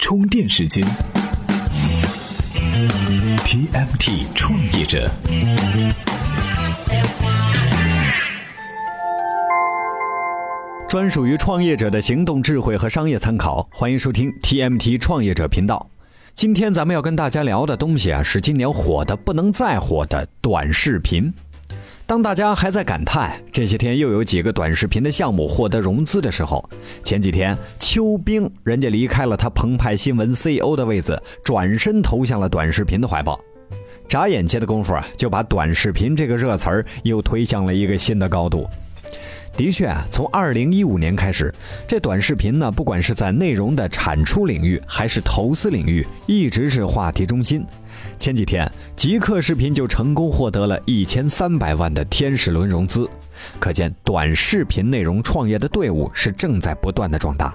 充电时间，TMT 创业者，专属于创业者的行动智慧和商业参考。欢迎收听 TMT 创业者频道。今天咱们要跟大家聊的东西啊，是今年火的不能再火的短视频。当大家还在感叹这些天又有几个短视频的项目获得融资的时候，前几天邱冰人家离开了他澎湃新闻 CEO 的位子，转身投向了短视频的怀抱。眨眼间的功夫啊，就把短视频这个热词儿又推向了一个新的高度。的确啊，从二零一五年开始，这短视频呢，不管是在内容的产出领域，还是投资领域，一直是话题中心。前几天，极客视频就成功获得了一千三百万的天使轮融资，可见短视频内容创业的队伍是正在不断的壮大。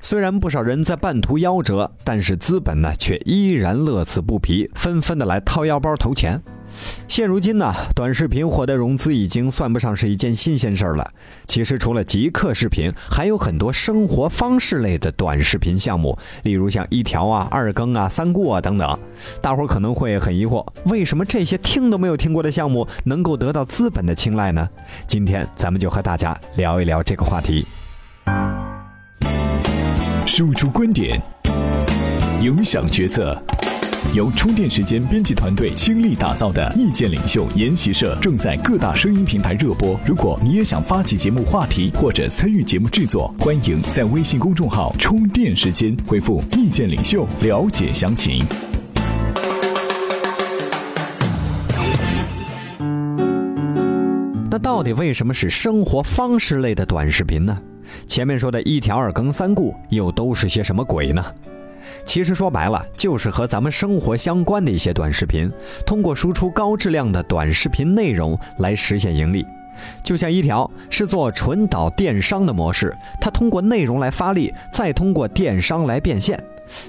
虽然不少人在半途夭折，但是资本呢却依然乐此不疲，纷纷的来掏腰包投钱。现如今呢，短视频获得融资已经算不上是一件新鲜事儿了。其实除了极客视频，还有很多生活方式类的短视频项目，例如像一条啊、二更啊、三顾啊等等。大伙儿可能会很疑惑，为什么这些听都没有听过的项目能够得到资本的青睐呢？今天咱们就和大家聊一聊这个话题。输出观点，影响决策。由充电时间编辑团队倾力打造的意见领袖研习社正在各大声音平台热播。如果你也想发起节目话题或者参与节目制作，欢迎在微信公众号“充电时间”回复“意见领袖”了解详情。那到底为什么是生活方式类的短视频呢？前面说的一条二更三顾又都是些什么鬼呢？其实说白了，就是和咱们生活相关的一些短视频，通过输出高质量的短视频内容来实现盈利。就像一条是做纯导电商的模式，它通过内容来发力，再通过电商来变现。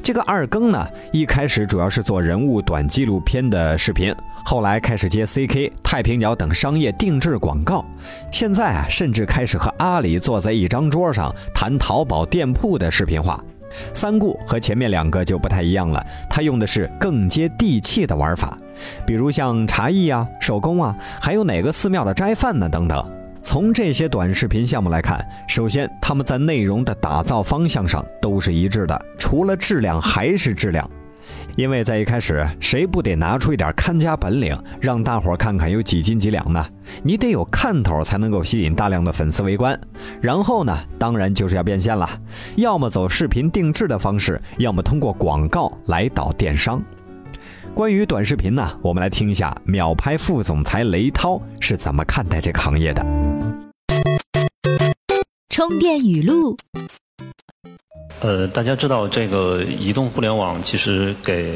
这个二更呢，一开始主要是做人物短纪录片的视频，后来开始接 CK、太平鸟等商业定制广告，现在啊，甚至开始和阿里坐在一张桌上谈淘宝店铺的视频化。三顾和前面两个就不太一样了，它用的是更接地气的玩法，比如像茶艺啊、手工啊，还有哪个寺庙的斋饭呢等等。从这些短视频项目来看，首先他们在内容的打造方向上都是一致的，除了质量还是质量。因为在一开始，谁不得拿出一点看家本领，让大伙儿看看有几斤几两呢？你得有看头，才能够吸引大量的粉丝围观。然后呢，当然就是要变现了，要么走视频定制的方式，要么通过广告来导电商。关于短视频呢，我们来听一下秒拍副总裁雷涛是怎么看待这个行业的。充电语录。呃，大家知道这个移动互联网其实给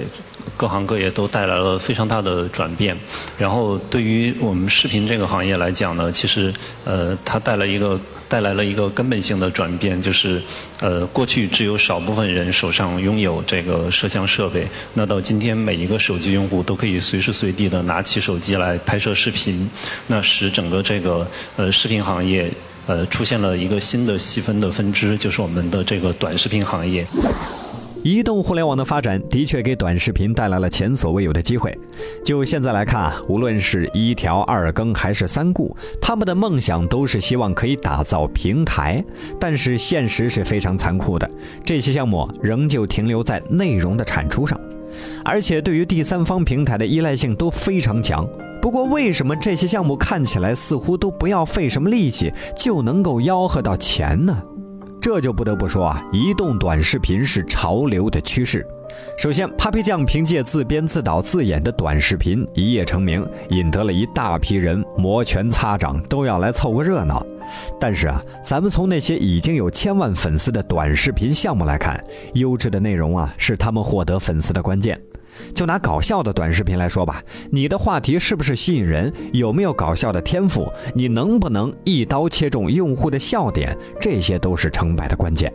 各行各业都带来了非常大的转变。然后对于我们视频这个行业来讲呢，其实呃，它带来一个带来了一个根本性的转变，就是呃，过去只有少部分人手上拥有这个摄像设备，那到今天每一个手机用户都可以随时随地的拿起手机来拍摄视频，那使整个这个呃视频行业。呃，出现了一个新的细分的分支，就是我们的这个短视频行业。移动互联网的发展的确给短视频带来了前所未有的机会。就现在来看啊，无论是一条、二更还是三顾，他们的梦想都是希望可以打造平台。但是现实是非常残酷的，这些项目仍旧停留在内容的产出上，而且对于第三方平台的依赖性都非常强。不过，为什么这些项目看起来似乎都不要费什么力气就能够吆喝到钱呢？这就不得不说啊，移动短视频是潮流的趋势。首先，Papi 酱凭借自编自导自演的短视频一夜成名，引得了一大批人摩拳擦掌，都要来凑个热闹。但是啊，咱们从那些已经有千万粉丝的短视频项目来看，优质的内容啊，是他们获得粉丝的关键。就拿搞笑的短视频来说吧，你的话题是不是吸引人？有没有搞笑的天赋？你能不能一刀切中用户的笑点？这些都是成败的关键。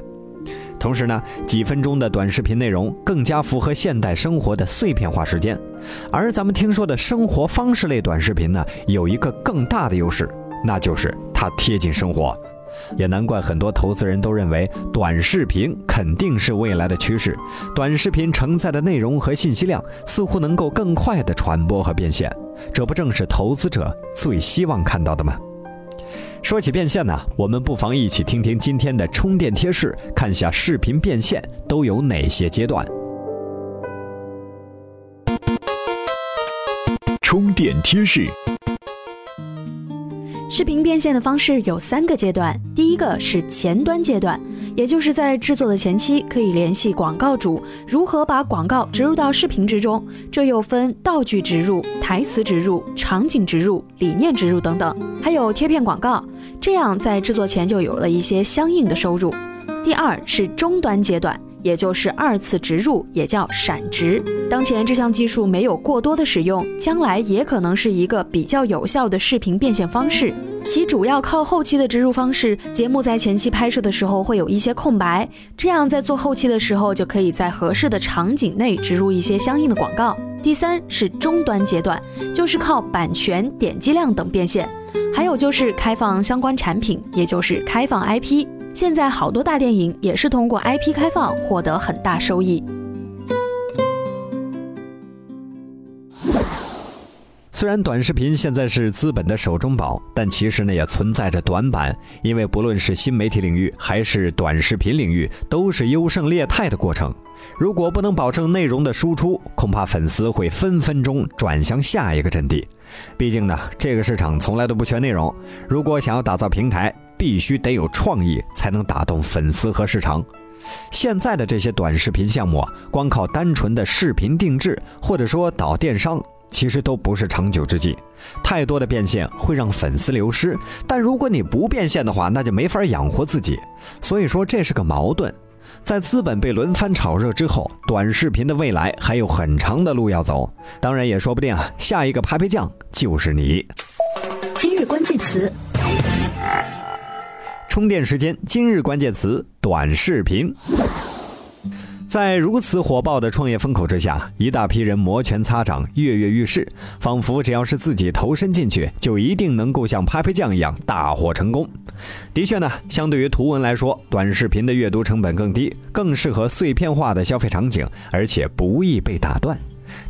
同时呢，几分钟的短视频内容更加符合现代生活的碎片化时间。而咱们听说的生活方式类短视频呢，有一个更大的优势，那就是它贴近生活。也难怪很多投资人都认为短视频肯定是未来的趋势。短视频承载的内容和信息量似乎能够更快的传播和变现，这不正是投资者最希望看到的吗？说起变现呢，我们不妨一起听听今天的充电贴士，看下视频变现都有哪些阶段。充电贴士。视频变现的方式有三个阶段，第一个是前端阶段，也就是在制作的前期，可以联系广告主如何把广告植入到视频之中，这又分道具植入、台词植入、场景植入、理念植入等等，还有贴片广告，这样在制作前就有了一些相应的收入。第二是终端阶段。也就是二次植入，也叫闪植。当前这项技术没有过多的使用，将来也可能是一个比较有效的视频变现方式。其主要靠后期的植入方式，节目在前期拍摄的时候会有一些空白，这样在做后期的时候，就可以在合适的场景内植入一些相应的广告。第三是终端阶段，就是靠版权、点击量等变现，还有就是开放相关产品，也就是开放 IP。现在好多大电影也是通过 IP 开放获得很大收益。虽然短视频现在是资本的手中宝，但其实呢也存在着短板。因为不论是新媒体领域还是短视频领域，都是优胜劣汰的过程。如果不能保证内容的输出，恐怕粉丝会分分钟转向下一个阵地。毕竟呢，这个市场从来都不缺内容。如果想要打造平台，必须得有创意，才能打动粉丝和市场。现在的这些短视频项目，光靠单纯的视频定制，或者说导电商，其实都不是长久之计。太多的变现会让粉丝流失，但如果你不变现的话，那就没法养活自己。所以说这是个矛盾。在资本被轮番炒热之后，短视频的未来还有很长的路要走。当然也说不定啊，下一个拍拍酱就是你。今日关键词。充电时间，今日关键词：短视频。在如此火爆的创业风口之下，一大批人摩拳擦掌、跃跃欲试，仿佛只要是自己投身进去，就一定能够像拍拍酱一样大获成功。的确呢，相对于图文来说，短视频的阅读成本更低，更适合碎片化的消费场景，而且不易被打断。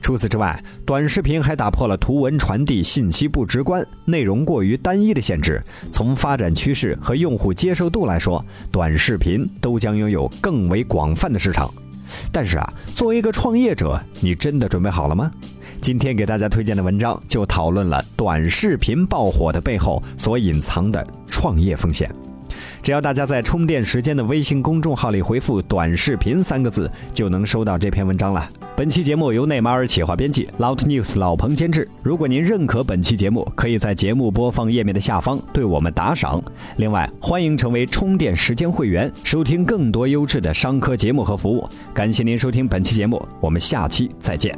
除此之外，短视频还打破了图文传递信息不直观、内容过于单一的限制。从发展趋势和用户接受度来说，短视频都将拥有更为广泛的市场。但是啊，作为一个创业者，你真的准备好了吗？今天给大家推荐的文章就讨论了短视频爆火的背后所隐藏的创业风险。只要大家在充电时间的微信公众号里回复“短视频”三个字，就能收到这篇文章了。本期节目由内马尔企划编辑，Loud News 老彭监制。如果您认可本期节目，可以在节目播放页面的下方对我们打赏。另外，欢迎成为充电时间会员，收听更多优质的商科节目和服务。感谢您收听本期节目，我们下期再见。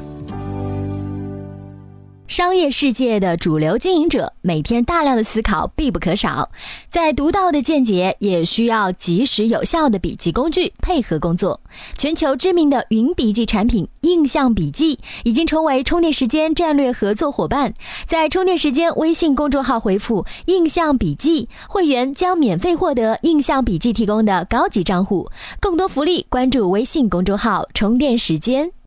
商业世界的主流经营者每天大量的思考必不可少，在独到的见解也需要及时有效的笔记工具配合工作。全球知名的云笔记产品印象笔记已经成为充电时间战略合作伙伴，在充电时间微信公众号回复“印象笔记”，会员将免费获得印象笔记提供的高级账户。更多福利，关注微信公众号“充电时间”。